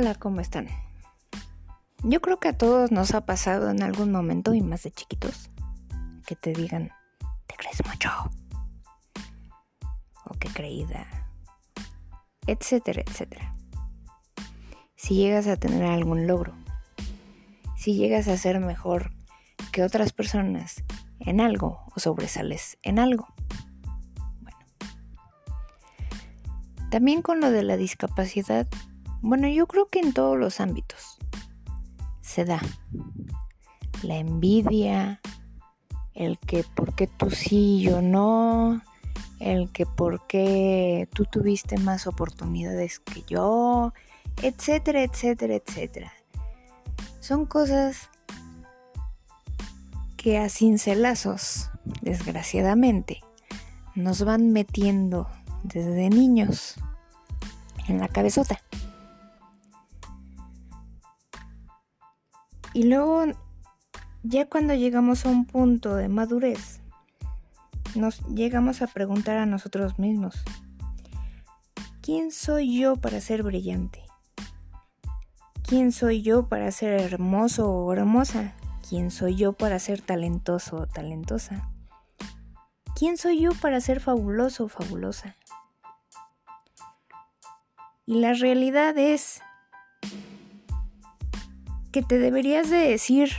Hola, ¿cómo están? Yo creo que a todos nos ha pasado en algún momento, y más de chiquitos, que te digan, te crees mucho, o que creída, etcétera, etcétera. Si llegas a tener algún logro, si llegas a ser mejor que otras personas en algo o sobresales en algo. Bueno. También con lo de la discapacidad bueno, yo creo que en todos los ámbitos se da. La envidia, el que por qué tú sí y yo no, el que por qué tú tuviste más oportunidades que yo, etcétera, etcétera, etcétera. Son cosas que a cincelazos, desgraciadamente, nos van metiendo desde niños en la cabezota. Y luego, ya cuando llegamos a un punto de madurez, nos llegamos a preguntar a nosotros mismos, ¿quién soy yo para ser brillante? ¿Quién soy yo para ser hermoso o hermosa? ¿Quién soy yo para ser talentoso o talentosa? ¿Quién soy yo para ser fabuloso o fabulosa? Y la realidad es que te deberías de decir,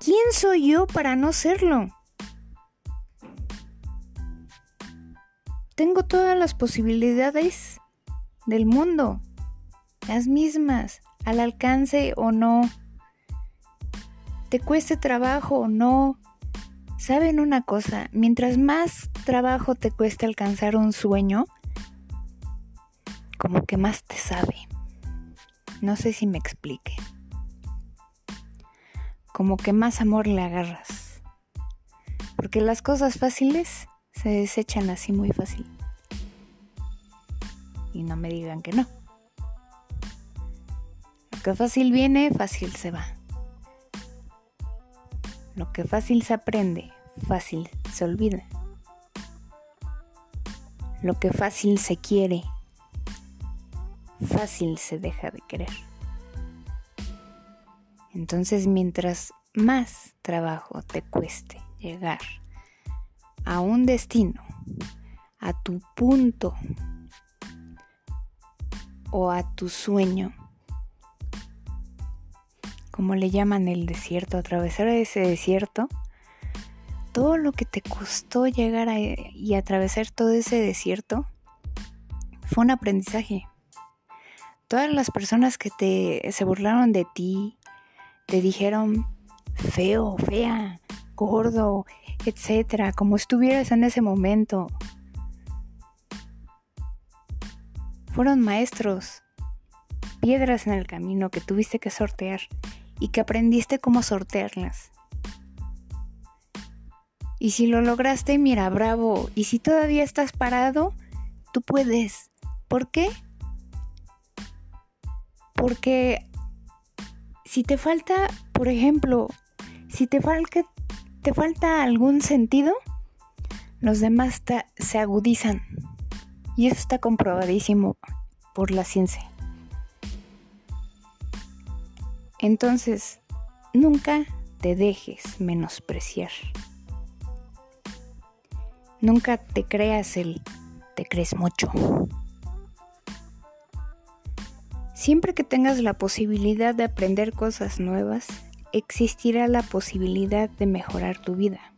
¿quién soy yo para no serlo? Tengo todas las posibilidades del mundo, las mismas, al alcance o no, te cueste trabajo o no. ¿Saben una cosa? Mientras más trabajo te cueste alcanzar un sueño, como que más te sabe. No sé si me explique. Como que más amor le agarras. Porque las cosas fáciles se desechan así muy fácil. Y no me digan que no. Lo que fácil viene, fácil se va. Lo que fácil se aprende, fácil se olvida. Lo que fácil se quiere, fácil se deja de querer. Entonces, mientras más trabajo te cueste llegar a un destino, a tu punto o a tu sueño, como le llaman el desierto, atravesar ese desierto, todo lo que te costó llegar y atravesar todo ese desierto fue un aprendizaje todas las personas que te se burlaron de ti, te dijeron feo, fea, gordo, etcétera, como estuvieras en ese momento. Fueron maestros, piedras en el camino que tuviste que sortear y que aprendiste cómo sortearlas. Y si lo lograste, mira, bravo. Y si todavía estás parado, tú puedes. ¿Por qué? Porque si te falta, por ejemplo, si te falta, te falta algún sentido, los demás se agudizan. Y eso está comprobadísimo por la ciencia. Entonces, nunca te dejes menospreciar. Nunca te creas el te crees mucho. Siempre que tengas la posibilidad de aprender cosas nuevas, existirá la posibilidad de mejorar tu vida.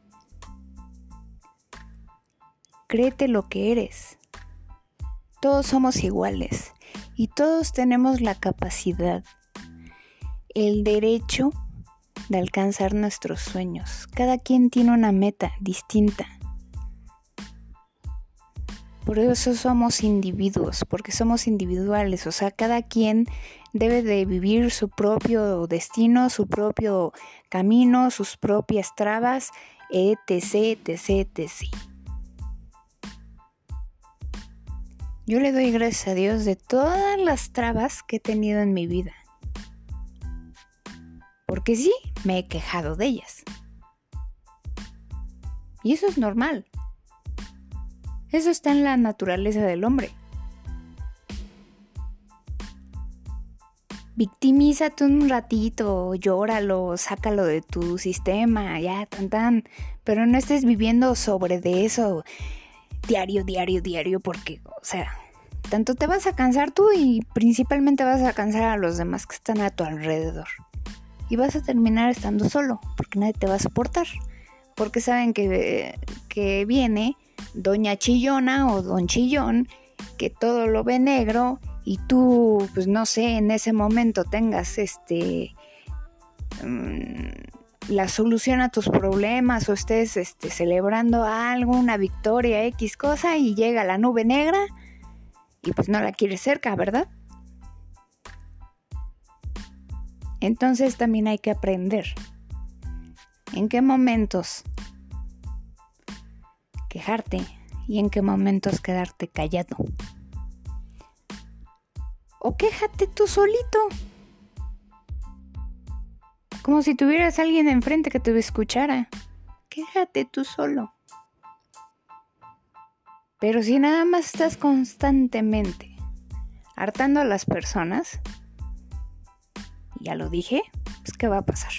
Créete lo que eres. Todos somos iguales y todos tenemos la capacidad, el derecho de alcanzar nuestros sueños. Cada quien tiene una meta distinta. Por eso somos individuos, porque somos individuales, o sea, cada quien debe de vivir su propio destino, su propio camino, sus propias trabas, etc, etc, etc. Yo le doy gracias a Dios de todas las trabas que he tenido en mi vida. Porque sí, me he quejado de ellas. Y eso es normal. Eso está en la naturaleza del hombre. victimízate un ratito, llóralo, sácalo de tu sistema, ya, tan tan, pero no estés viviendo sobre de eso diario, diario, diario, porque, o sea, tanto te vas a cansar tú y principalmente vas a cansar a los demás que están a tu alrededor. Y vas a terminar estando solo, porque nadie te va a soportar, porque saben que, que viene doña chillona o don chillón, que todo lo ve negro y tú, pues no sé, en ese momento tengas este mm, la solución a tus problemas o estés este, celebrando algo, una victoria, X cosa, y llega la nube negra y pues no la quieres cerca, ¿verdad? Entonces también hay que aprender en qué momentos quejarte y en qué momentos quedarte callado. O quéjate tú solito. Como si tuvieras alguien enfrente que te escuchara. Quéjate tú solo. Pero si nada más estás constantemente hartando a las personas, ya lo dije, pues ¿qué va a pasar?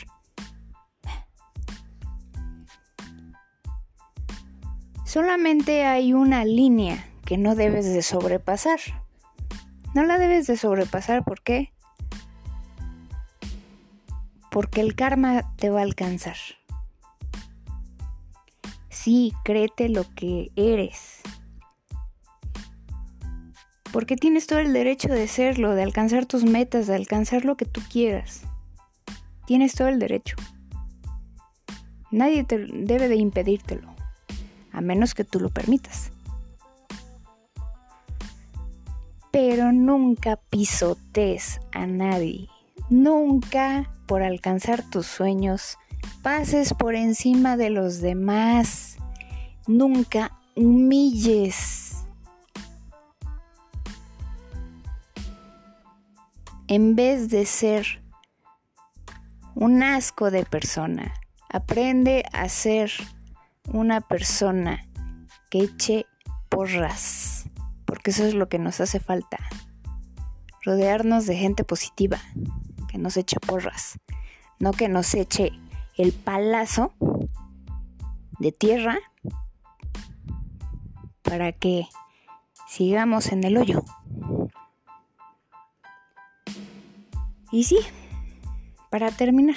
Solamente hay una línea que no debes de sobrepasar. No la debes de sobrepasar, ¿por qué? Porque el karma te va a alcanzar. Sí, créete lo que eres. Porque tienes todo el derecho de serlo, de alcanzar tus metas, de alcanzar lo que tú quieras. Tienes todo el derecho. Nadie te debe de impedírtelo, a menos que tú lo permitas. pero nunca pisotes a nadie. Nunca por alcanzar tus sueños pases por encima de los demás. Nunca humilles. En vez de ser un asco de persona, aprende a ser una persona que eche porras porque eso es lo que nos hace falta. Rodearnos de gente positiva, que nos eche porras, no que nos eche el palazo de tierra para que sigamos en el hoyo. Y sí, para terminar,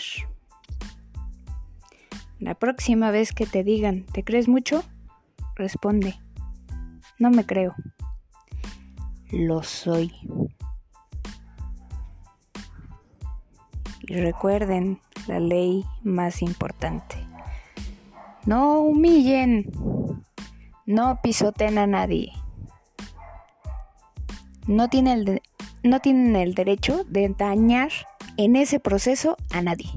la próxima vez que te digan, ¿te crees mucho? Responde, no me creo lo soy. Y recuerden la ley más importante. No humillen, no pisoten a nadie. No tienen, el no tienen el derecho de dañar en ese proceso a nadie.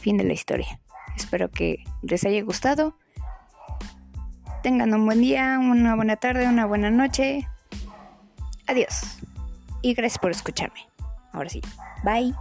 Fin de la historia. Espero que les haya gustado. Tengan un buen día, una buena tarde, una buena noche. Adiós. Y gracias por escucharme. Ahora sí. Bye.